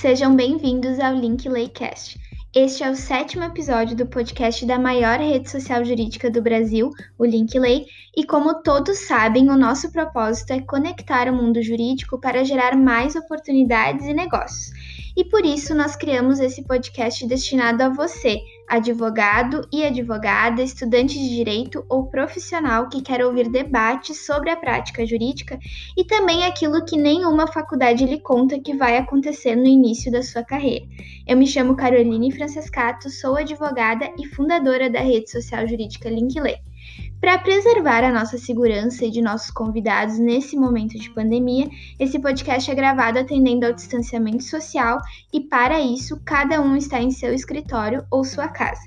Sejam bem-vindos ao Link Laycast. Este é o sétimo episódio do podcast da maior rede social jurídica do Brasil, o Linklay, e como todos sabem, o nosso propósito é conectar o mundo jurídico para gerar mais oportunidades e negócios. E por isso nós criamos esse podcast destinado a você, advogado e advogada, estudante de direito ou profissional que quer ouvir debates sobre a prática jurídica e também aquilo que nenhuma faculdade lhe conta que vai acontecer no início da sua carreira. Eu me chamo Caroline Francescato, sou advogada e fundadora da rede social jurídica Linkley. Para preservar a nossa segurança e de nossos convidados nesse momento de pandemia, esse podcast é gravado atendendo ao distanciamento social e, para isso, cada um está em seu escritório ou sua casa.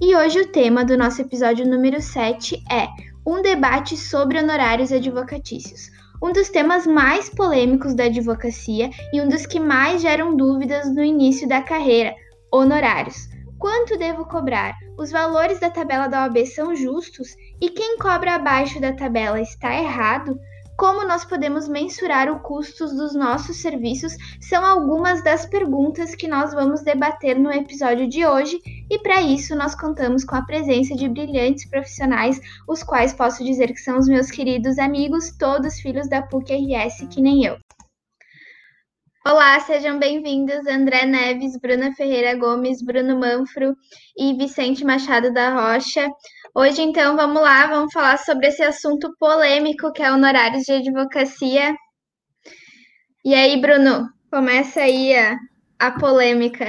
E hoje o tema do nosso episódio número 7 é um debate sobre honorários advocatícios. Um dos temas mais polêmicos da advocacia e um dos que mais geram dúvidas no início da carreira: honorários. Quanto devo cobrar? Os valores da tabela da OAB são justos? E quem cobra abaixo da tabela está errado? Como nós podemos mensurar o custos dos nossos serviços? São algumas das perguntas que nós vamos debater no episódio de hoje, e para isso nós contamos com a presença de brilhantes profissionais, os quais posso dizer que são os meus queridos amigos, todos filhos da PUC-RS, que nem eu. Olá, sejam bem-vindos André Neves, Bruna Ferreira Gomes, Bruno Manfro e Vicente Machado da Rocha. Hoje, então, vamos lá, vamos falar sobre esse assunto polêmico que é honorários de advocacia. E aí, Bruno, começa aí a, a polêmica.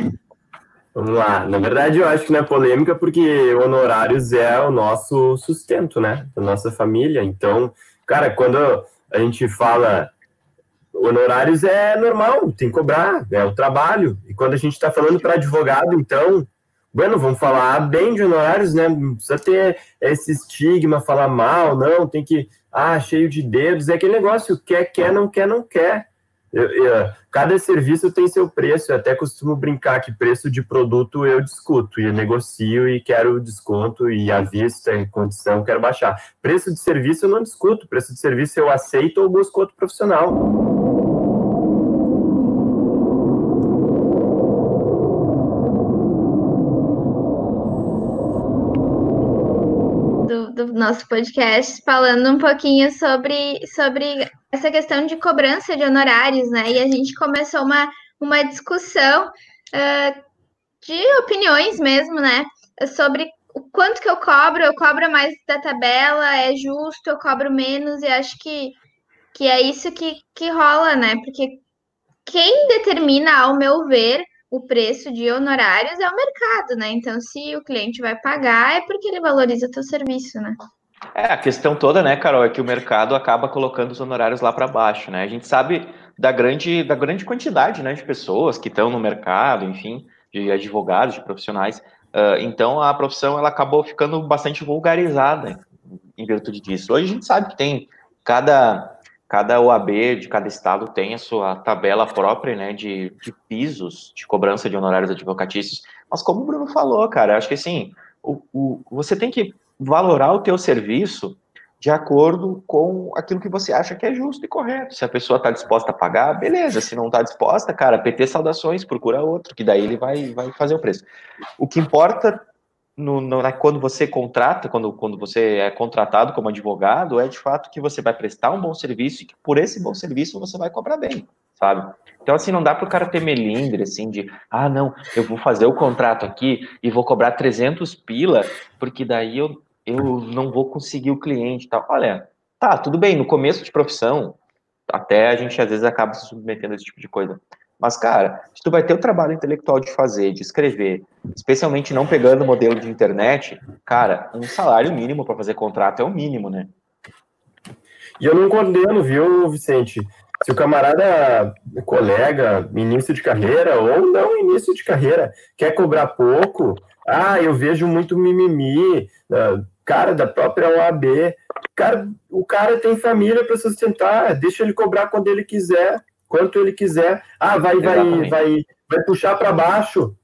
Vamos lá. Na verdade, eu acho que não é polêmica porque honorários é o nosso sustento, né? Da nossa família. Então, cara, quando a gente fala honorários é normal, tem que cobrar, é o trabalho. E quando a gente está falando para advogado, então, bueno, vamos falar bem de honorários, né? Não precisa ter esse estigma, falar mal, não, tem que, ah, cheio de dedos, é aquele negócio, quer, quer, não quer, não quer. Eu, eu, cada serviço tem seu preço, eu até costumo brincar que preço de produto eu discuto e eu negocio e quero desconto e à vista, em condição, quero baixar. Preço de serviço eu não discuto, preço de serviço eu aceito ou busco outro profissional. Nosso podcast, falando um pouquinho sobre, sobre essa questão de cobrança de honorários, né? E a gente começou uma, uma discussão uh, de opiniões mesmo, né? Sobre o quanto que eu cobro, eu cobro mais da tabela, é justo, eu cobro menos, e acho que, que é isso que, que rola, né? Porque quem determina, ao meu ver, o preço de honorários é o mercado, né? Então, se o cliente vai pagar, é porque ele valoriza o teu serviço, né? É, a questão toda, né, Carol, é que o mercado acaba colocando os honorários lá para baixo, né? A gente sabe da grande, da grande quantidade né, de pessoas que estão no mercado, enfim, de advogados, de profissionais. Uh, então, a profissão ela acabou ficando bastante vulgarizada em virtude disso. Hoje a gente sabe que tem cada cada OAB de cada estado tem a sua tabela própria, né, de, de pisos de cobrança de honorários advocatícios. Mas como o Bruno falou, cara, acho que assim, o, o, você tem que valorar o teu serviço de acordo com aquilo que você acha que é justo e correto. Se a pessoa está disposta a pagar, beleza. Se não está disposta, cara, PT saudações, procura outro, que daí ele vai, vai fazer o preço. O que importa no, no, quando você contrata, quando, quando você é contratado como advogado, é de fato que você vai prestar um bom serviço e que por esse bom serviço você vai cobrar bem, sabe? Então, assim, não dá para o cara ter melindre, assim, de, ah, não, eu vou fazer o contrato aqui e vou cobrar 300 pila, porque daí eu, eu não vou conseguir o cliente tal. Olha, tá, tudo bem, no começo de profissão, até a gente às vezes acaba se submetendo a esse tipo de coisa. Mas, cara, se tu vai ter o trabalho intelectual de fazer, de escrever, especialmente não pegando o modelo de internet, cara, um salário mínimo para fazer contrato é o mínimo, né? E eu não condeno, viu, Vicente? Se o camarada, colega, início de carreira ou não início de carreira, quer cobrar pouco, ah, eu vejo muito mimimi, ah, cara da própria OAB, cara, o cara tem família para sustentar, deixa ele cobrar quando ele quiser quanto ele quiser. Ah, vai, vai, vai, vai puxar para baixo.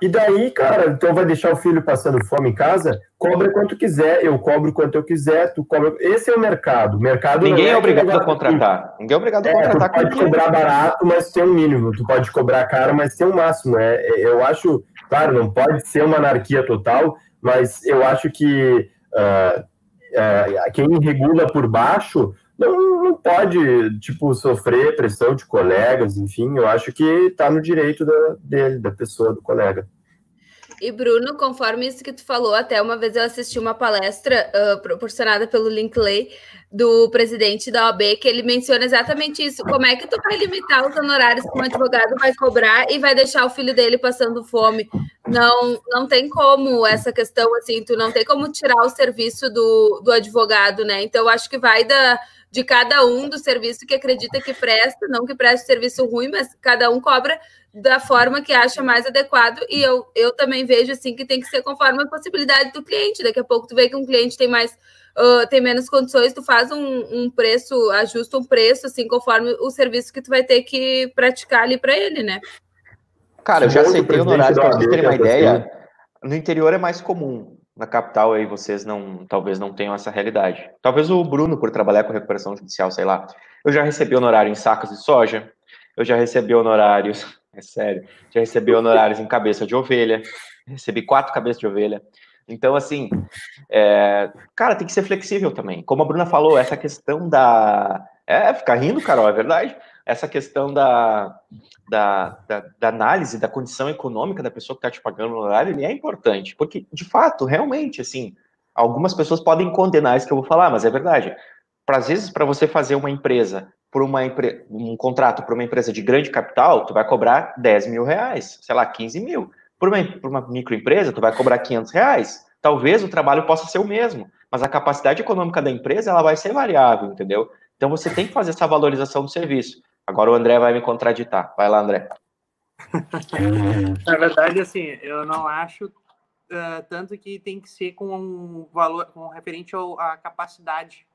E daí, cara, então vai deixar o filho passando fome em casa? Cobra quanto quiser, eu cobro quanto eu quiser, tu cobra. Esse é o mercado. O mercado Ninguém é, é obrigado a contratar. Ninguém é obrigado a contratar. É, tu pode cobrar barato, mas tem um mínimo. Tu pode cobrar caro, mas tem um máximo. É, é, eu acho, claro, não pode ser uma anarquia total, mas eu acho que uh, uh, quem regula por baixo não, não pode, tipo, sofrer pressão de colegas, enfim, eu acho que está no direito da, dele, da pessoa, do colega. E Bruno, conforme isso que tu falou, até uma vez eu assisti uma palestra uh, proporcionada pelo Linkley do presidente da OAB, que ele menciona exatamente isso. Como é que tu vai limitar os honorários que um advogado vai cobrar e vai deixar o filho dele passando fome? Não, não tem como essa questão, assim, tu não tem como tirar o serviço do, do advogado, né? Então, acho que vai da de cada um do serviço que acredita que presta, não que preste serviço ruim, mas cada um cobra da forma que acha mais adequado. E eu, eu também vejo assim que tem que ser conforme a possibilidade do cliente. Daqui a pouco tu vê que um cliente tem mais uh, tem menos condições, tu faz um, um, preço, ajusta um preço assim conforme o serviço que tu vai ter que praticar ali para ele, né? Cara, eu já aceitei honorários para vocês terem uma ideia. No interior é mais comum na capital aí vocês não, talvez não tenham essa realidade. Talvez o Bruno, por trabalhar com recuperação judicial, sei lá. Eu já recebi honorário em sacas de soja, eu já recebi honorários, é sério, já recebi honorários em cabeça de ovelha, recebi quatro cabeças de ovelha. Então, assim, é, cara, tem que ser flexível também. Como a Bruna falou, essa questão da. É, ficar rindo, Carol, é verdade. Essa questão da, da, da, da, análise da condição econômica da pessoa que está te pagando o horário, ele é importante, porque, de fato, realmente, assim, algumas pessoas podem condenar isso que eu vou falar, mas é verdade. Para, às vezes, para você fazer uma empresa, por uma um contrato para uma empresa de grande capital, tu vai cobrar 10 mil reais, sei lá, 15 mil. Por uma, por uma microempresa, tu vai cobrar 500 reais. Talvez o trabalho possa ser o mesmo, mas a capacidade econômica da empresa, ela vai ser variável, entendeu? Então, você tem que fazer essa valorização do serviço. Agora o André vai me contraditar. Vai lá, André. Na verdade, assim, eu não acho uh, tanto que tem que ser com um valor, com referente à capacidade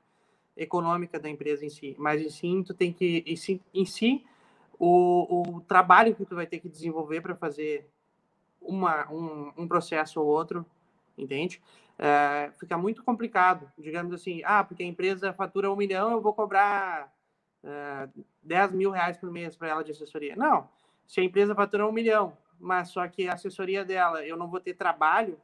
econômica da empresa em si, mas em si tu tem que em si, em si o, o trabalho que tu vai ter que desenvolver para fazer uma, um, um, processo ou outro, entende? Uh, fica muito complicado, digamos assim, ah, porque a empresa fatura um milhão, eu vou cobrar uh, é, 10 mil reais por mês para ela de assessoria. Não, se a empresa fatura um milhão, mas só que a assessoria dela eu não vou ter trabalho,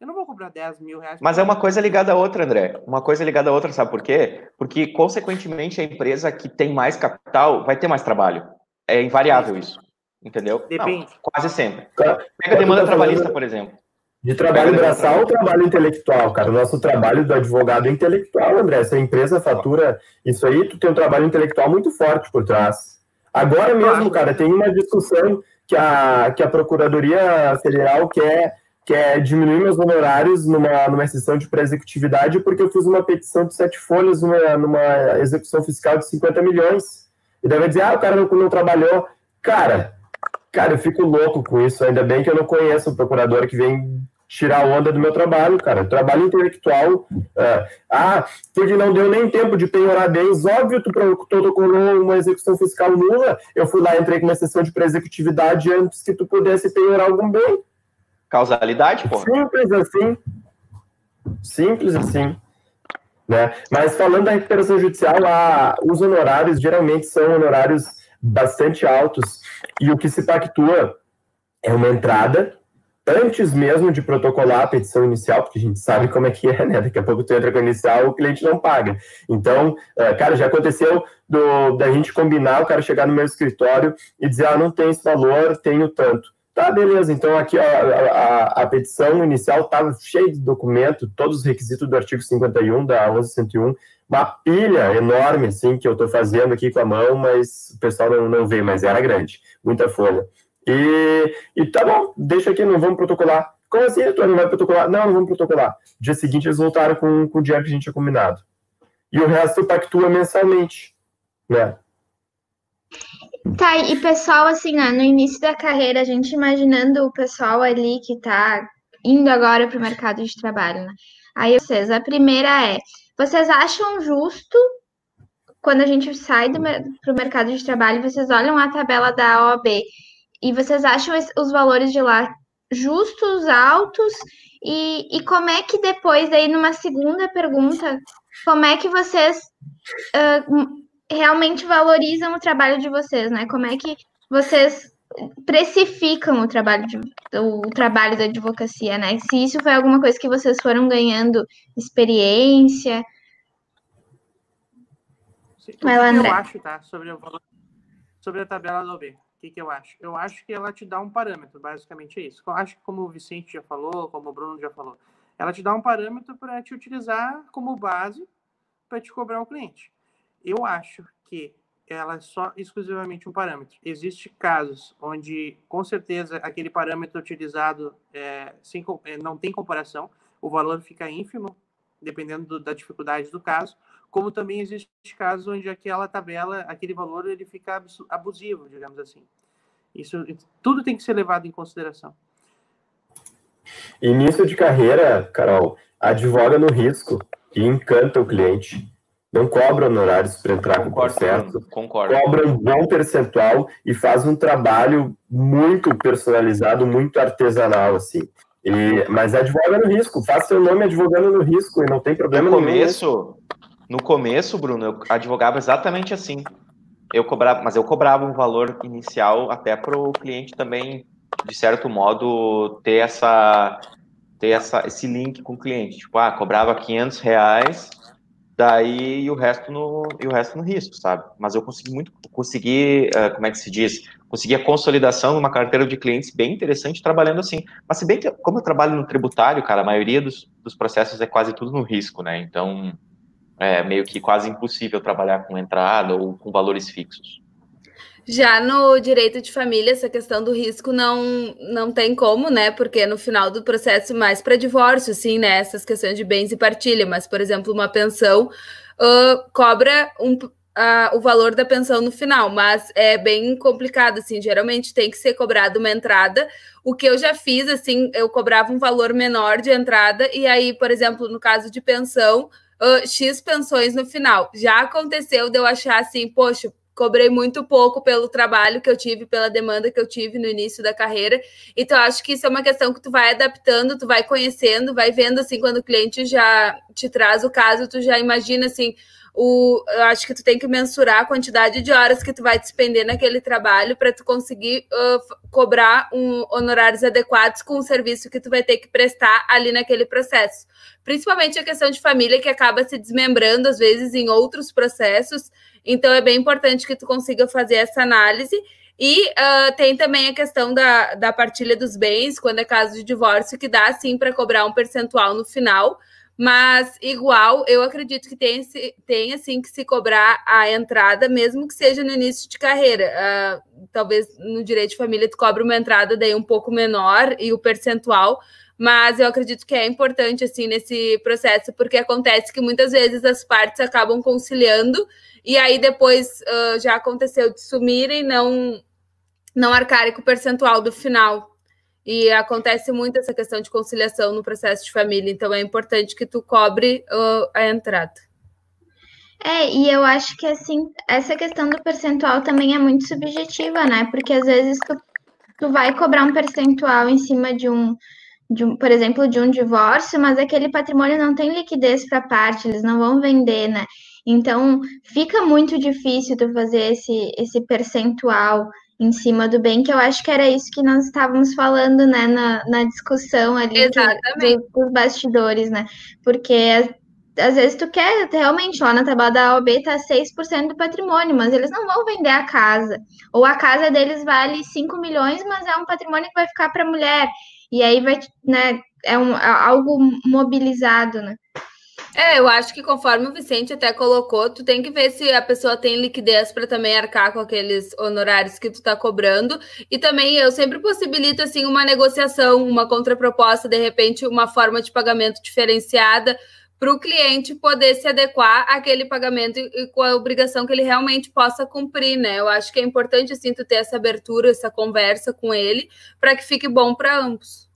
eu não vou cobrar 10 mil reais. Mas é uma coisa ligada a outra, André. Uma coisa ligada a outra, sabe por quê? Porque, consequentemente, a empresa que tem mais capital vai ter mais trabalho. É invariável isso. Entendeu? Depende. Não, quase sempre. Pega a demanda trabalhista, por exemplo. De trabalho braçal ou trabalho intelectual, cara? O nosso trabalho do advogado é intelectual, André. Se a empresa fatura isso aí, tu tem um trabalho intelectual muito forte por trás. Agora mesmo, cara, tem uma discussão que a, que a Procuradoria Federal quer, quer diminuir meus honorários numa, numa exceção de pré-executividade porque eu fiz uma petição de sete folhas numa, numa execução fiscal de 50 milhões. E deve dizer, ah, o cara não, não trabalhou. Cara, Cara, eu fico louco com isso. Ainda bem que eu não conheço o procurador que vem tirar onda do meu trabalho, cara. Trabalho intelectual. Uh, ah, porque não deu nem tempo de penhorar bens. Óbvio, tu protocolou uma execução fiscal nula. Eu fui lá, entrei com uma sessão de pré-executividade antes que tu pudesse penhorar algum bem. Causalidade, pô. Simples assim. Simples assim. Né? Mas falando da recuperação judicial, a, os honorários geralmente são honorários bastante altos. E o que se pactua é uma entrada antes mesmo de protocolar a petição inicial, porque a gente sabe como é que é, né? Daqui a pouco tu entra com a inicial, o cliente não paga. Então, é, cara, já aconteceu do, da gente combinar, o cara chegar no meu escritório e dizer, ah, não tem esse valor, tenho tanto. Tá, beleza. Então, aqui ó, a, a, petição inicial estava cheia de documento, todos os requisitos do artigo 51 da 1101, uma pilha enorme, assim, que eu estou fazendo aqui com a mão, mas o pessoal não, não vê, mas era grande, muita folha. E, e tá bom, deixa aqui, não vamos protocolar. Como assim, doutor, não vai protocolar? Não, não vamos protocolar. Dia seguinte eles voltaram com, com o dinheiro que a gente tinha combinado. E o resto pactua mensalmente, né? Tá, e pessoal, assim, ó, no início da carreira, a gente imaginando o pessoal ali que tá indo agora para o mercado de trabalho, né? Aí, vocês, a primeira é, vocês acham justo, quando a gente sai para o mercado de trabalho, vocês olham a tabela da OAB e vocês acham os valores de lá justos, altos, e, e como é que depois, aí numa segunda pergunta, como é que vocês uh, realmente valorizam o trabalho de vocês, né? Como é que vocês precificam o trabalho, de, o trabalho da advocacia, né? Se isso foi alguma coisa que vocês foram ganhando experiência. Vai lá, André. eu acho, tá? Sobre, o sobre a tabela do OB. O que, que eu acho? Eu acho que ela te dá um parâmetro, basicamente é isso. Eu acho que como o Vicente já falou, como o Bruno já falou, ela te dá um parâmetro para te utilizar como base para te cobrar o cliente. Eu acho que ela é só exclusivamente um parâmetro. Existem casos onde, com certeza, aquele parâmetro utilizado é, sem, é, não tem comparação, o valor fica ínfimo, dependendo do, da dificuldade do caso, como também existe casos onde aquela tabela, aquele valor, ele fica abusivo, digamos assim. Isso tudo tem que ser levado em consideração. Início de carreira, Carol, advoga no risco e encanta o cliente não cobra honorários para entrar com o processo, concordo. cobra um bom percentual e faz um trabalho muito personalizado, muito artesanal, assim. E, mas advoga no risco, faz seu nome advogando no risco e não tem problema no começo, No começo, Bruno, eu advogava exatamente assim. Eu cobrava, mas eu cobrava um valor inicial até para o cliente também, de certo modo, ter essa ter essa, esse link com o cliente. Tipo, ah, cobrava 500 reais daí e o resto no e o resto no risco, sabe? Mas eu consegui muito, consegui, uh, como é que se diz? Consegui a consolidação numa carteira de clientes bem interessante trabalhando assim. Mas se bem que como eu trabalho no tributário, cara, a maioria dos, dos processos é quase tudo no risco, né? Então é meio que quase impossível trabalhar com entrada ou com valores fixos. Já no direito de família, essa questão do risco não, não tem como, né? Porque no final do processo, mais para divórcio, sim, né? Essas questões de bens e partilha, mas, por exemplo, uma pensão uh, cobra um, uh, o valor da pensão no final, mas é bem complicado, assim. Geralmente tem que ser cobrado uma entrada. O que eu já fiz, assim, eu cobrava um valor menor de entrada, e aí, por exemplo, no caso de pensão. Uh, X pensões no final. Já aconteceu de eu achar assim, poxa, cobrei muito pouco pelo trabalho que eu tive, pela demanda que eu tive no início da carreira. Então, acho que isso é uma questão que tu vai adaptando, tu vai conhecendo, vai vendo assim, quando o cliente já te traz o caso, tu já imagina assim. O, eu acho que tu tem que mensurar a quantidade de horas que tu vai despender naquele trabalho para tu conseguir uh, cobrar um, honorários adequados com o serviço que tu vai ter que prestar ali naquele processo. Principalmente a questão de família que acaba se desmembrando às vezes em outros processos então é bem importante que tu consiga fazer essa análise. E uh, tem também a questão da, da partilha dos bens, quando é caso de divórcio, que dá sim para cobrar um percentual no final. Mas, igual, eu acredito que tem, tem assim que se cobrar a entrada, mesmo que seja no início de carreira. Uh, talvez no direito de família tu cobre uma entrada daí um pouco menor e o percentual, mas eu acredito que é importante assim nesse processo, porque acontece que muitas vezes as partes acabam conciliando e aí depois uh, já aconteceu de sumirem, não não arcarem com o percentual do final. E acontece muito essa questão de conciliação no processo de família, então é importante que tu cobre uh, a entrada. É, e eu acho que assim, essa questão do percentual também é muito subjetiva, né? Porque às vezes tu, tu vai cobrar um percentual em cima de um, de um, por exemplo, de um divórcio, mas aquele patrimônio não tem liquidez para parte, eles não vão vender, né? Então, fica muito difícil tu fazer esse, esse percentual em cima do bem, que eu acho que era isso que nós estávamos falando, né, na, na discussão ali que, do, dos bastidores, né? Porque às vezes tu quer realmente, lá na tabela da OAB tá 6% do patrimônio, mas eles não vão vender a casa. Ou a casa deles vale 5 milhões, mas é um patrimônio que vai ficar para a mulher. E aí vai, né, é um, é algo mobilizado, né? É, eu acho que conforme o Vicente até colocou, tu tem que ver se a pessoa tem liquidez para também arcar com aqueles honorários que tu tá cobrando. E também eu sempre possibilito assim uma negociação, uma contraproposta, de repente uma forma de pagamento diferenciada para o cliente poder se adequar àquele pagamento e com a obrigação que ele realmente possa cumprir, né? Eu acho que é importante assim tu ter essa abertura, essa conversa com ele, para que fique bom para ambos.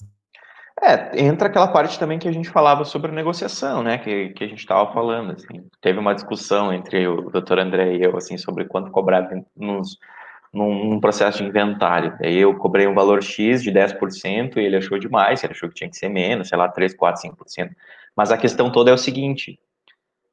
É, entra aquela parte também que a gente falava sobre negociação, né? Que, que a gente estava falando. Assim. Teve uma discussão entre o doutor André e eu assim, sobre quanto cobrar nos, num, num, processo de inventário. Aí eu cobrei um valor X de 10% e ele achou demais, ele achou que tinha que ser menos, sei lá, 3, 4, 5%. Mas a questão toda é o seguinte: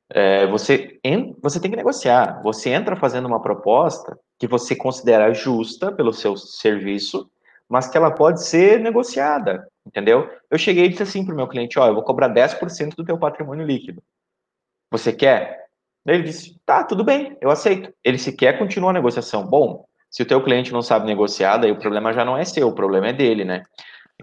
é, você, en, você tem que negociar. Você entra fazendo uma proposta que você considera justa pelo seu serviço, mas que ela pode ser negociada, entendeu? Eu cheguei e disse assim para o meu cliente: Ó, eu vou cobrar 10% do teu patrimônio líquido. Você quer? Ele disse: Tá, tudo bem, eu aceito. Ele sequer continua a negociação. Bom, se o teu cliente não sabe negociar, daí o problema já não é seu, o problema é dele, né?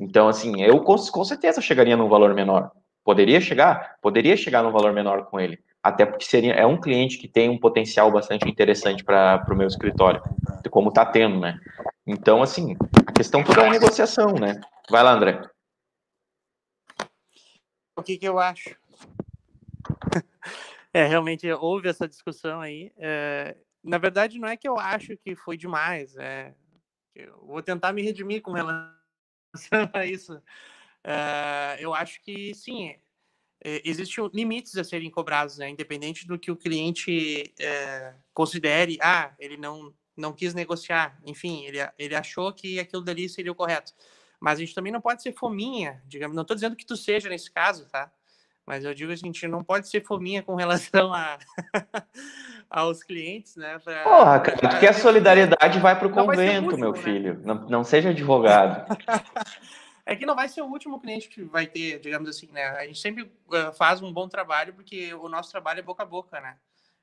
Então, assim, eu com, com certeza chegaria num valor menor. Poderia chegar? Poderia chegar num valor menor com ele. Até porque seria, é um cliente que tem um potencial bastante interessante para o meu escritório, como está tendo, né? Então, assim, a questão toda é a negociação, né? Vai lá, André. O que, que eu acho? É, realmente houve essa discussão aí. É, na verdade, não é que eu acho que foi demais. É, eu vou tentar me redimir com relação a isso. É, eu acho que sim, é, existem limites a serem cobrados, né? independente do que o cliente é, considere. Ah, ele não não quis negociar. Enfim, ele, ele achou que aquilo dali seria o correto. Mas a gente também não pode ser fominha, digamos. Não estou dizendo que tu seja nesse caso, tá? Mas eu digo assim, a gente não pode ser fominha com relação a aos clientes, né? Pra, Porra, cara, pra... que a solidariedade vai para o convento, último, meu né? filho. Não, não seja advogado. é que não vai ser o último cliente que vai ter, digamos assim, né? A gente sempre uh, faz um bom trabalho porque o nosso trabalho é boca a boca, né?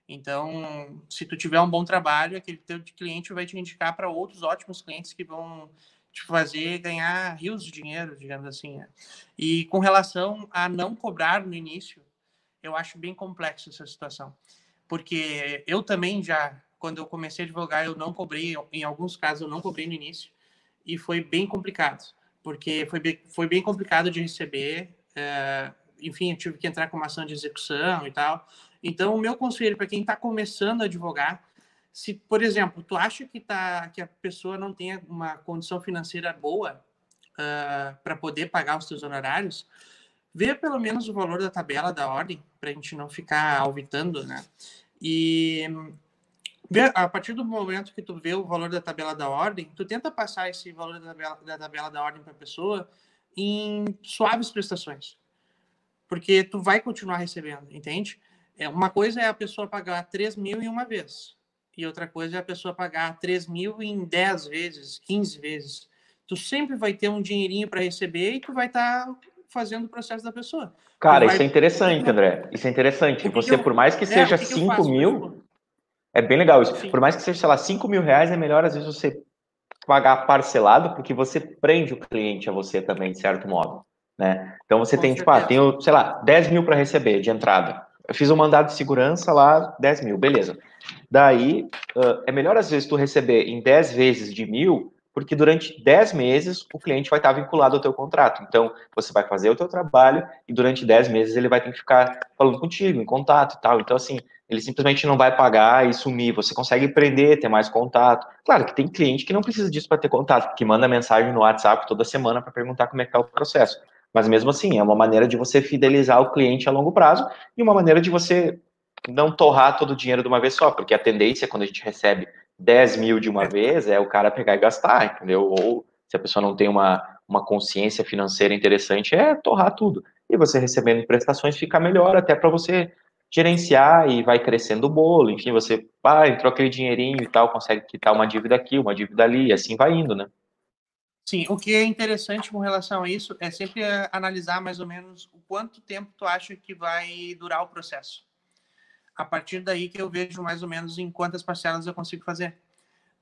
Então, se tu tiver um bom trabalho, aquele teu cliente vai te indicar para outros ótimos clientes que vão te fazer ganhar rios de dinheiro, digamos assim. Né? E com relação a não cobrar no início, eu acho bem complexo essa situação porque eu também já, quando eu comecei a advogar, eu não cobrei, em alguns casos eu não cobrei no início, e foi bem complicado, porque foi bem, foi bem complicado de receber, é, enfim, eu tive que entrar com uma ação de execução e tal. Então, o meu conselho para quem está começando a advogar, se, por exemplo, tu acha que, tá, que a pessoa não tem uma condição financeira boa uh, é, para poder pagar os seus honorários, vê pelo menos o valor da tabela da ordem, para a gente não ficar auditando, né? E a partir do momento que tu vê o valor da tabela da ordem, tu tenta passar esse valor da tabela da, tabela da ordem para a pessoa em suaves prestações. Porque tu vai continuar recebendo, entende? É, uma coisa é a pessoa pagar 3 mil em uma vez. E outra coisa é a pessoa pagar 3 mil em 10 vezes, 15 vezes. Tu sempre vai ter um dinheirinho para receber e tu vai estar tá fazendo o processo da pessoa. Cara, vai... isso é interessante, André. Isso é interessante. Você, por mais que é, seja 5 mil, é bem legal isso. Sim. Por mais que seja, sei lá, 5 mil reais, é melhor às vezes você pagar parcelado, porque você prende o cliente a você também, de certo modo. Né? Então você Com tem, certeza. tipo, ah, tenho, sei lá, 10 mil para receber de entrada. Eu fiz um mandado de segurança lá, 10 mil, beleza. Daí, uh, é melhor às vezes tu receber em 10 vezes de mil porque durante 10 meses o cliente vai estar vinculado ao teu contrato. Então, você vai fazer o teu trabalho e durante 10 meses ele vai ter que ficar falando contigo, em contato e tal. Então, assim, ele simplesmente não vai pagar e sumir. Você consegue prender, ter mais contato. Claro que tem cliente que não precisa disso para ter contato, que manda mensagem no WhatsApp toda semana para perguntar como é que está o processo. Mas mesmo assim, é uma maneira de você fidelizar o cliente a longo prazo e uma maneira de você não torrar todo o dinheiro de uma vez só, porque a tendência quando a gente recebe 10 mil de uma vez é o cara pegar e gastar, entendeu? Ou se a pessoa não tem uma, uma consciência financeira interessante, é torrar tudo. E você recebendo prestações fica melhor até para você gerenciar e vai crescendo o bolo, enfim, você ah, entrou aquele dinheirinho e tal, consegue quitar uma dívida aqui, uma dívida ali, e assim vai indo, né? Sim, o que é interessante com relação a isso é sempre analisar mais ou menos o quanto tempo tu acha que vai durar o processo a partir daí que eu vejo mais ou menos em quantas parcelas eu consigo fazer.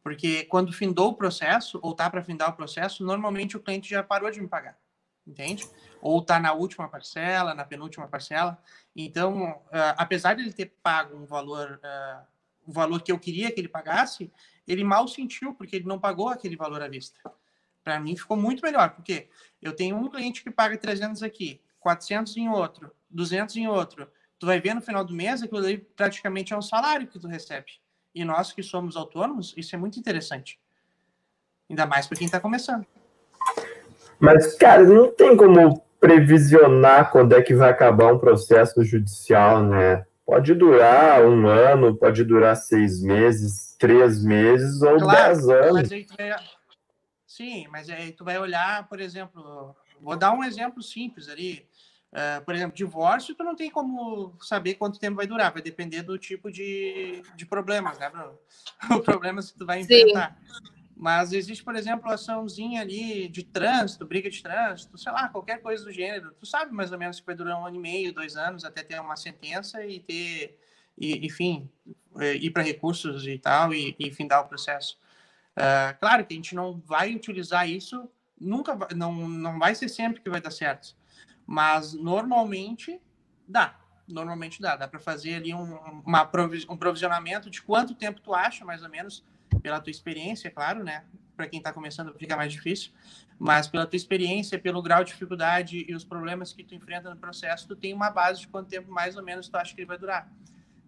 Porque quando findou o processo, ou tá para findar o processo, normalmente o cliente já parou de me pagar, entende? Ou tá na última parcela, na penúltima parcela. Então, uh, apesar de ele ter pago um valor, uh, o valor que eu queria que ele pagasse, ele mal sentiu, porque ele não pagou aquele valor à vista. Para mim ficou muito melhor, porque eu tenho um cliente que paga 300 aqui, 400 em outro, 200 em outro, tu vai ver no final do mês aquilo ali praticamente é um salário que tu recebe. E nós que somos autônomos, isso é muito interessante. Ainda mais para quem está começando. Mas, cara, não tem como previsionar quando é que vai acabar um processo judicial, né? pode durar um ano, pode durar seis meses, três meses ou claro, dez anos. Mas aí vai... Sim, mas aí tu vai olhar, por exemplo, vou dar um exemplo simples ali. Uh, por exemplo, divórcio, tu não tem como saber quanto tempo vai durar, vai depender do tipo de, de problemas, né, Bruno? O problema que tu vai enfrentar. Sim. Mas existe, por exemplo, açãozinha ali de trânsito, briga de trânsito, sei lá, qualquer coisa do gênero. Tu sabe mais ou menos que vai durar um ano e meio, dois anos, até ter uma sentença e ter, e, enfim, é, ir para recursos e tal, e, e findar o processo. Uh, claro que a gente não vai utilizar isso, nunca, não, não vai ser sempre que vai dar certo. Mas normalmente dá. Normalmente dá. Dá para fazer ali um, uma, um provisionamento de quanto tempo tu acha, mais ou menos, pela tua experiência, claro, né? Para quem está começando fica mais difícil, mas pela tua experiência, pelo grau de dificuldade e os problemas que tu enfrenta no processo, tu tem uma base de quanto tempo mais ou menos tu acha que ele vai durar.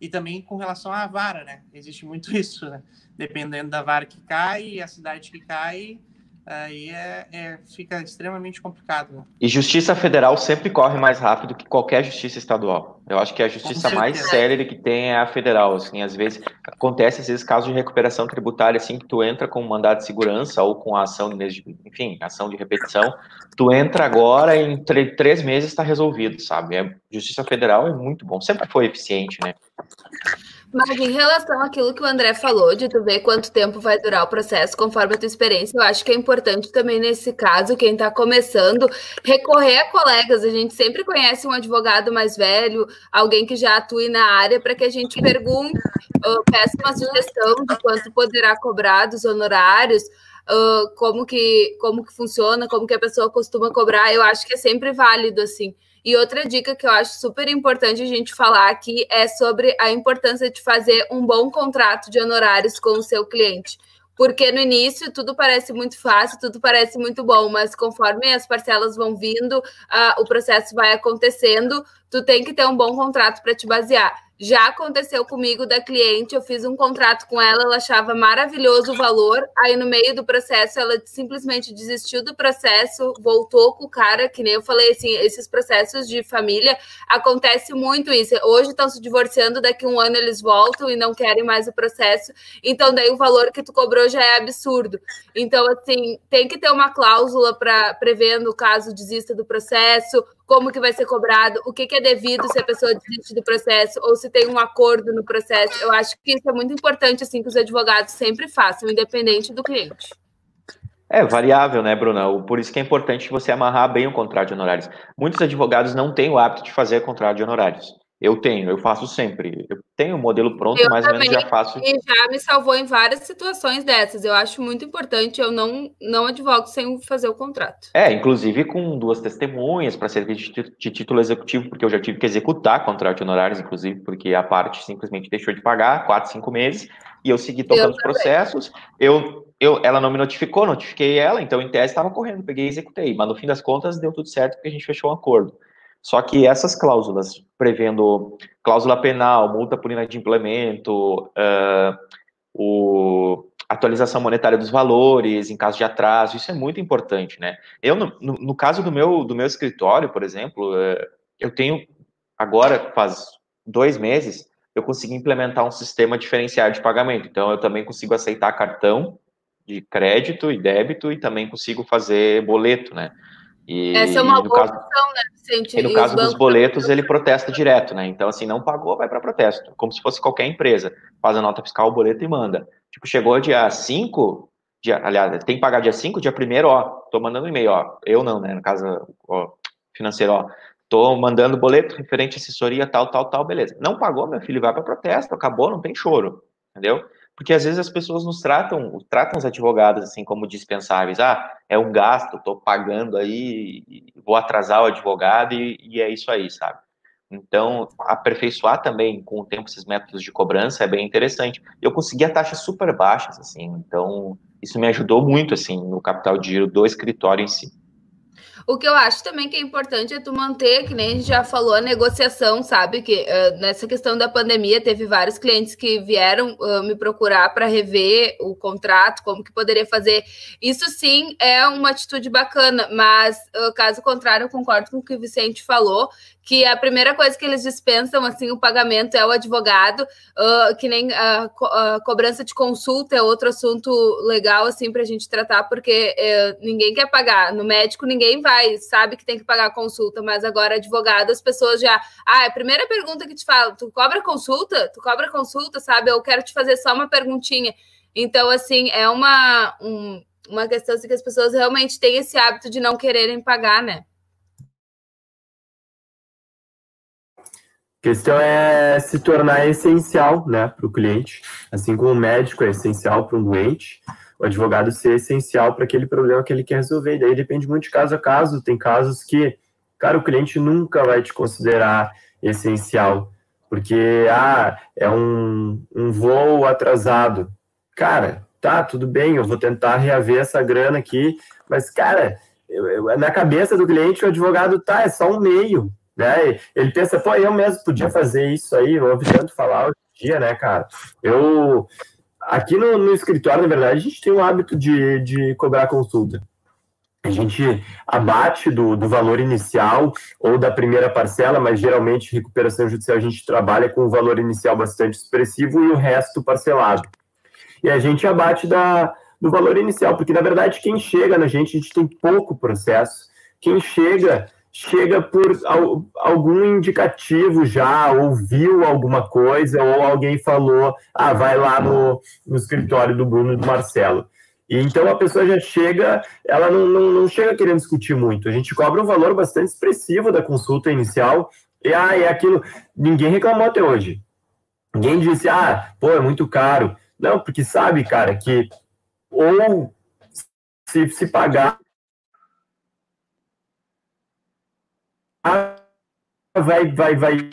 E também com relação à vara, né? Existe muito isso, né? Dependendo da vara que cai a cidade que cai, aí é, é, fica extremamente complicado. Né? E justiça federal sempre corre mais rápido que qualquer justiça estadual. Eu acho que a justiça mais séria que tem é a federal. Assim, às vezes acontece às vezes casos de recuperação tributária assim que tu entra com um mandado de segurança ou com a ação de, enfim, ação de repetição, tu entra agora e em três meses está resolvido, sabe? A justiça federal é muito bom, sempre foi eficiente, né? Mas em relação àquilo que o André falou, de tu ver quanto tempo vai durar o processo conforme a tua experiência, eu acho que é importante também nesse caso, quem está começando, recorrer a colegas. A gente sempre conhece um advogado mais velho, alguém que já atue na área, para que a gente pergunte, uh, peça uma sugestão de quanto poderá cobrar dos honorários. Uh, como que como que funciona, como que a pessoa costuma cobrar, eu acho que é sempre válido assim. E outra dica que eu acho super importante a gente falar aqui é sobre a importância de fazer um bom contrato de honorários com o seu cliente. Porque no início tudo parece muito fácil, tudo parece muito bom, mas conforme as parcelas vão vindo, uh, o processo vai acontecendo, tu tem que ter um bom contrato para te basear. Já aconteceu comigo da cliente, eu fiz um contrato com ela, ela achava maravilhoso o valor, aí no meio do processo ela simplesmente desistiu do processo, voltou com o cara, que nem eu falei assim, esses processos de família acontece muito isso. Hoje estão se divorciando, daqui um ano eles voltam e não querem mais o processo, então daí o valor que tu cobrou já é absurdo. Então assim, tem que ter uma cláusula para prevendo caso desista do processo, como que vai ser cobrado, o que, que é devido se a pessoa desiste do processo ou se tem um acordo no processo. Eu acho que isso é muito importante, assim, que os advogados sempre façam, independente do cliente. É variável, né, Bruna? Por isso que é importante você amarrar bem o contrato de honorários. Muitos advogados não têm o hábito de fazer contrato de honorários. Eu tenho, eu faço sempre. Eu tenho o modelo pronto, eu mais ou menos já faço. E já me salvou em várias situações dessas. Eu acho muito importante, eu não, não advogo sem fazer o contrato. É, inclusive com duas testemunhas para serviço de, título executivo, porque eu já tive que executar contrato de honorários, inclusive, porque a parte simplesmente deixou de pagar quatro, cinco meses, e eu segui tocando os processos. Eu, eu, ela não me notificou, notifiquei ela, então em tese estava correndo, peguei e executei. Mas no fim das contas deu tudo certo porque a gente fechou um acordo. Só que essas cláusulas, prevendo cláusula penal, multa por inadimplemento, uh, o, atualização monetária dos valores em caso de atraso, isso é muito importante, né? Eu, no, no, caso do meu, do meu escritório, por exemplo, uh, eu tenho, agora faz dois meses, eu consegui implementar um sistema diferenciado de pagamento. Então, eu também consigo aceitar cartão de crédito e débito e também consigo fazer boleto, né? E, Essa é uma boa caso, opção, né, Vicente? E no e caso dos boletos, ele protesta direto, né? Então, assim, não pagou, vai para protesto. Como se fosse qualquer empresa. Faz a nota fiscal, o boleto e manda. Tipo, chegou dia 5, dia, aliás, tem que pagar dia 5, dia 1 ó, tô mandando um e-mail, ó. Eu não, né? No caso, ó, financeiro, ó. Tô mandando boleto referente à assessoria, tal, tal, tal, beleza. Não pagou, meu filho, vai para protesto, acabou, não tem choro, entendeu? Porque às vezes as pessoas nos tratam, tratam os advogados assim como dispensáveis. Ah, é um gasto, estou pagando aí, vou atrasar o advogado e, e, é isso aí, sabe? Então, aperfeiçoar também com o tempo esses métodos de cobrança é bem interessante. Eu consegui a taxas super baixas, assim, então isso me ajudou muito, assim, no capital de giro do escritório em si. O que eu acho também que é importante é tu manter, que nem a gente já falou, a negociação, sabe? Que uh, nessa questão da pandemia teve vários clientes que vieram uh, me procurar para rever o contrato, como que poderia fazer. Isso sim é uma atitude bacana, mas uh, caso contrário, eu concordo com o que o Vicente falou, que a primeira coisa que eles dispensam assim o pagamento é o advogado, que nem a, a, cobrança de consulta é outro assunto legal assim para a gente tratar, porque uh, ninguém quer pagar. No médico ninguém vai, sabe que tem que pagar consulta, mas agora advogado as pessoas já, ah, a primeira pergunta que te falo, tu cobra consulta? Tu cobra consulta, sabe? Eu quero te fazer só uma perguntinha. Então assim é uma um, uma questão assim, que as pessoas realmente têm esse hábito de não quererem pagar, né? A questão é se tornar essencial né, para o cliente, assim como o médico é essencial para um doente, o advogado ser essencial para aquele problema que ele quer resolver. E daí depende muito de caso a caso. Tem casos que, cara, o cliente nunca vai te considerar essencial, porque ah, é um, um voo atrasado. Cara, tá, tudo bem, eu vou tentar reaver essa grana aqui, mas, cara, eu, eu, na cabeça do cliente, o advogado tá, é só um meio né? Ele pensa, pô, eu mesmo podia fazer isso aí, eu ouvi tanto falar hoje em dia, né, cara? Eu, aqui no, no escritório, na verdade, a gente tem o hábito de, de cobrar consulta. A gente abate do, do valor inicial ou da primeira parcela, mas geralmente recuperação judicial a gente trabalha com o valor inicial bastante expressivo e o resto parcelado. E a gente abate da, do valor inicial, porque na verdade quem chega na gente, a gente tem pouco processo. Quem chega chega por algum indicativo já, ouviu alguma coisa, ou alguém falou, ah, vai lá no, no escritório do Bruno e do Marcelo. E então a pessoa já chega, ela não, não, não, chega querendo discutir muito. A gente cobra um valor bastante expressivo da consulta inicial, e ah, é aquilo. Ninguém reclamou até hoje. Ninguém disse, ah, pô, é muito caro. Não, porque sabe, cara, que ou se, se pagar vai, vai, vai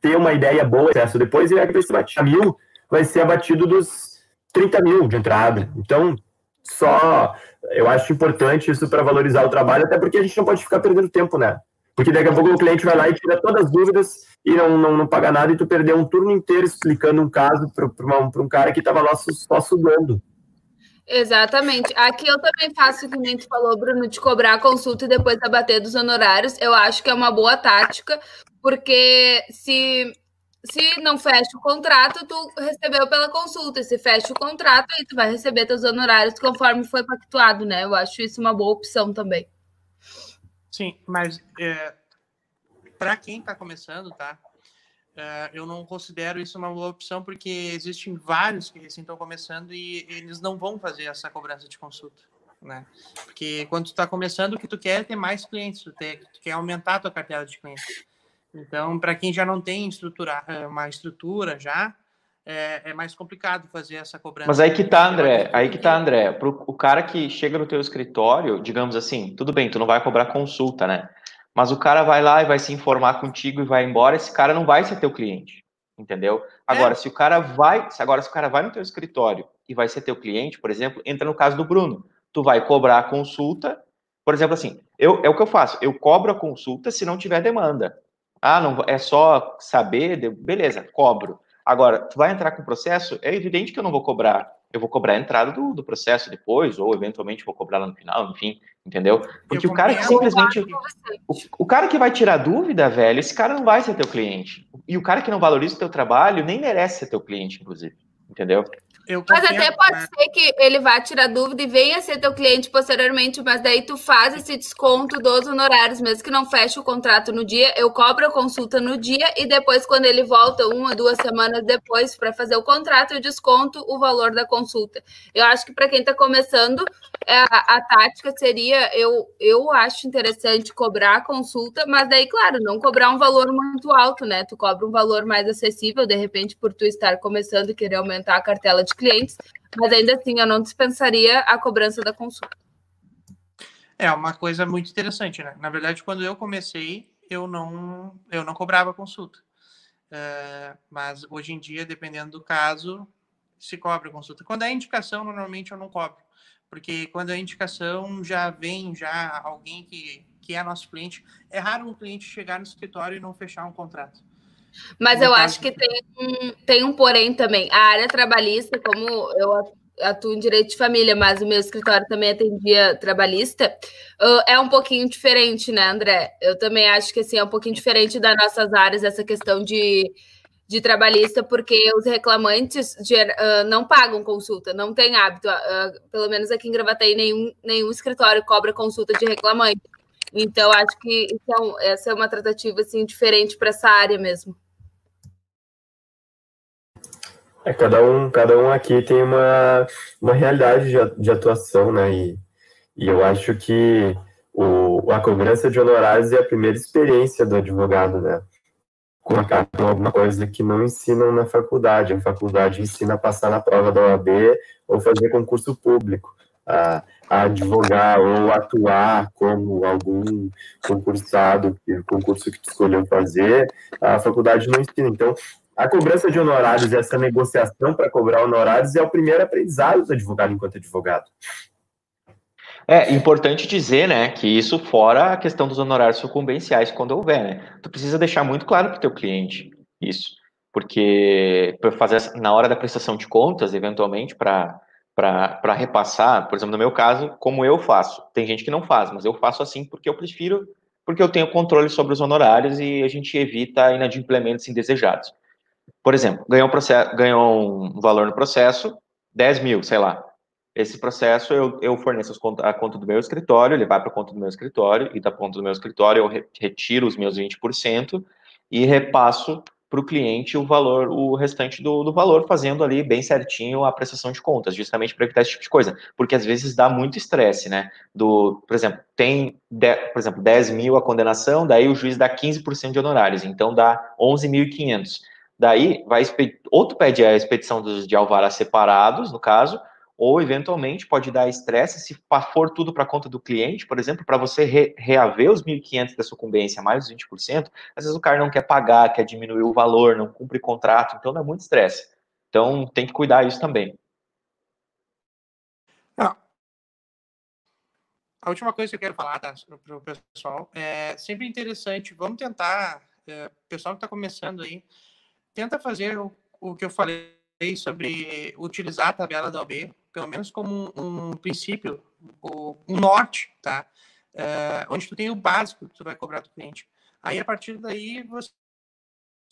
ter uma ideia boa, depois ele vai ser batido mil, vai ser abatido dos 30 mil de entrada. Então, só eu acho importante isso para valorizar o trabalho, até porque a gente não pode ficar perdendo tempo, né? Porque daqui a pouco o cliente vai lá e tira todas as dúvidas e não, não, não paga nada e tu perdeu um turno inteiro explicando um caso para um cara que estava lá só. Exatamente. Aqui eu também faço o que nem tu falou, Bruno, de cobrar a consulta e depois abater dos honorários. Eu acho que é uma boa tática, porque se, se não fecha o contrato, tu recebeu pela consulta. Se fecha o contrato, aí tu vai receber teus honorários conforme foi pactuado, né? Eu acho isso uma boa opção também. Sim, mas é, para quem está começando, tá? Uh, eu não considero isso uma boa opção porque existem vários que recém estão começando e eles não vão fazer essa cobrança de consulta, né? Porque quando tu está começando, o que tu quer é ter mais clientes, tu, ter, tu quer aumentar a tua cartela de clientes. Então, para quem já não tem estrutura, eh, uma estrutura já, é, é, mais complicado fazer essa cobrança. Mas aí que tá, André. Aí que tá, André. Pro, o cara que chega no teu escritório, digamos assim, tudo bem, tu não vai cobrar consulta, né? Mas o cara vai lá e vai se informar contigo e vai embora, esse cara não vai ser teu cliente, entendeu? Agora, é. se o cara vai, agora se o cara vai no teu escritório e vai ser teu cliente, por exemplo, entra no caso do Bruno, tu vai cobrar a consulta, por exemplo, assim, eu, é o que eu faço, eu cobro a consulta se não tiver demanda. Ah, não é só saber, beleza, cobro. Agora, tu vai entrar com o processo, é evidente que eu não vou cobrar eu vou cobrar a entrada do, do processo depois, ou eventualmente vou cobrar lá no final, enfim, entendeu? Porque o cara que simplesmente. O, o, cara que vai tirar dúvida, velho, esse cara não vai ser teu cliente. E o cara que não valoriza o teu trabalho nem merece ser teu cliente, inclusive. Entendeu? Mas até pode né? ser que ele vá tirar dúvida e venha ser teu cliente posteriormente, mas daí tu faz esse desconto dos honorários, mesmo que não feche o contrato no dia, eu cobro a consulta no dia e depois, quando ele volta uma, duas semanas depois para fazer o contrato, eu desconto o valor da consulta. Eu acho que para quem está começando, é, a, a, tática seria, eu, eu acho interessante cobrar a consulta, mas daí, claro, não cobrar um valor muito alto, né? Tu cobra um valor mais acessível, de repente, por tu estar começando e querer aumentar a cartela de clientes, mas ainda assim eu não dispensaria a cobrança da consulta. É uma coisa muito interessante, né? Na verdade, quando eu comecei, eu não, eu não cobrava consulta. Uh, mas hoje em dia, dependendo do caso, se cobra consulta. Quando é indicação, normalmente eu não cobro. Porque quando é indicação, já vem já alguém que, que é nosso cliente. É raro um cliente chegar no escritório e não fechar um contrato. Mas eu acho que tem um, tem um porém também. A área trabalhista, como eu atuo em direito de família, mas o meu escritório também atendia trabalhista, uh, é um pouquinho diferente, né, André? Eu também acho que assim, é um pouquinho diferente das nossas áreas, essa questão de, de trabalhista, porque os reclamantes de, uh, não pagam consulta, não tem hábito. Uh, pelo menos aqui em Gravataí, nenhum, nenhum escritório cobra consulta de reclamante. Então, acho que então, essa é uma tratativa assim, diferente para essa área mesmo. É, cada um, cada um aqui tem uma, uma realidade de, de atuação, né? E, e eu acho que o, a cobrança de honorários é a primeira experiência do advogado, né? Com, alguma coisa que não ensinam na faculdade. A faculdade ensina a passar na prova da OAB ou fazer concurso público, a, a advogar ou atuar como algum concursado, concurso que tu escolheu fazer, a faculdade não ensina. Então, a cobrança de honorários essa negociação para cobrar honorários é o primeiro aprendizado do advogado enquanto advogado. É importante dizer, né, que isso fora a questão dos honorários sucumbenciais quando houver, né? Tu precisa deixar muito claro para o teu cliente isso, porque para fazer na hora da prestação de contas, eventualmente para para repassar, por exemplo, no meu caso, como eu faço. Tem gente que não faz, mas eu faço assim porque eu prefiro, porque eu tenho controle sobre os honorários e a gente evita inadimplêmios indesejados. Por exemplo, ganhou um, processo, ganhou um valor no processo, 10 mil, sei lá. Esse processo eu, eu forneço a conta do meu escritório, ele vai para a conta do meu escritório, e da conta do meu escritório eu retiro os meus 20% e repasso para o cliente o valor, o restante do, do, valor, fazendo ali bem certinho a prestação de contas, justamente para evitar esse tipo de coisa. Porque às vezes dá muito estresse, né? Do, por exemplo, tem, de, por exemplo, 10 mil a condenação, daí o juiz dá 15% de honorários, então dá 11.500. Daí, vai ou tu pede a expedição dos, de alvará separados, no caso, ou eventualmente pode dar estresse se for tudo para conta do cliente, por exemplo, para você re, reaver os 1.500 da sucumbência mais os 20%, às vezes o cara não quer pagar, quer diminuir o valor, não cumpre contrato, então dá muito estresse. Então tem que cuidar disso também. Ah, a última coisa que eu quero falar tá, para o pessoal é sempre interessante, vamos tentar, é, pessoal que está começando aí, tenta fazer o, o que eu falei sobre utilizar a tabela da OB, pelo menos como um, um princípio, um norte, tá? Uh, onde tu tem o básico que tu vai cobrar do cliente. Aí, a partir daí, você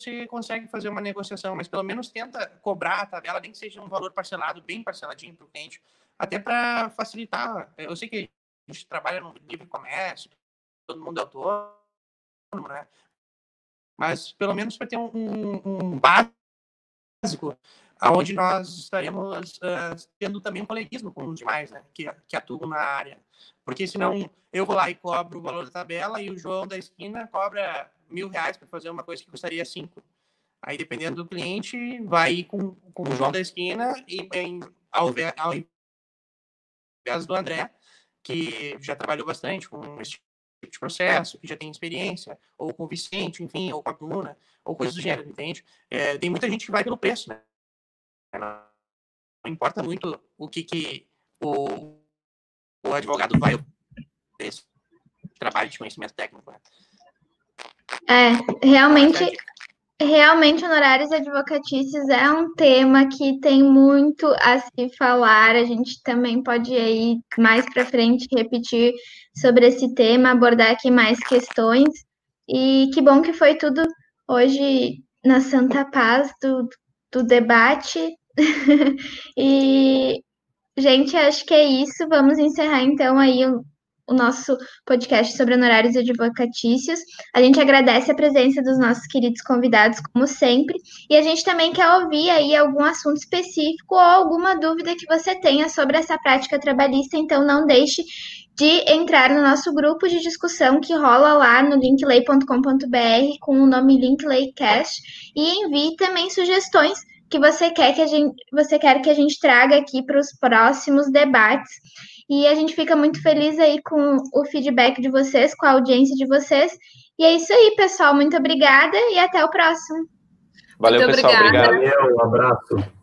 você consegue fazer uma negociação, mas pelo menos tenta cobrar a tabela, nem que seja um valor parcelado, bem parceladinho para o cliente, até para facilitar. Eu sei que a gente trabalha no livre comércio, todo mundo é autônomo, né? mas pelo menos para ter um, um, básico aonde nós estaremos uh, tendo também um coleguismo com os demais, né, que, que atuam na área. Porque senão eu vou lá e cobro o valor da tabela e o João da esquina cobra mil reais para fazer uma coisa que custaria cinco. Aí, dependendo do cliente, vai com, com o João da esquina e em, ao, ao invés do André, que já trabalhou bastante com esse tipo de processo, que já tem experiência, ou com o Vicente, enfim, ou com a Bruna, ou coisas do gênero, entende? É, tem muita gente que vai pelo preço, né? Não importa muito o que, que o, o advogado vai preço trabalho de conhecimento técnico. Né? É, realmente Realmente, honorários advocatícios é um tema que tem muito a se falar. A gente também pode aí mais para frente repetir sobre esse tema, abordar aqui mais questões. E que bom que foi tudo hoje na Santa Paz do, do debate. e, gente, acho que é isso. Vamos encerrar então aí o o nosso podcast sobre honorários advocatícios. A gente agradece a presença dos nossos queridos convidados, como sempre, e a gente também quer ouvir aí algum assunto específico ou alguma dúvida que você tenha sobre essa prática trabalhista, então não deixe de entrar no nosso grupo de discussão que rola lá no linklay.com.br com o nome Linklaycast e envie também sugestões que você quer que a gente, você quer que a gente traga aqui para os próximos debates. E a gente fica muito feliz aí com o feedback de vocês, com a audiência de vocês. E é isso aí, pessoal. Muito obrigada e até o próximo. Valeu, muito pessoal. Obrigada. Obrigado. Valeu, um abraço.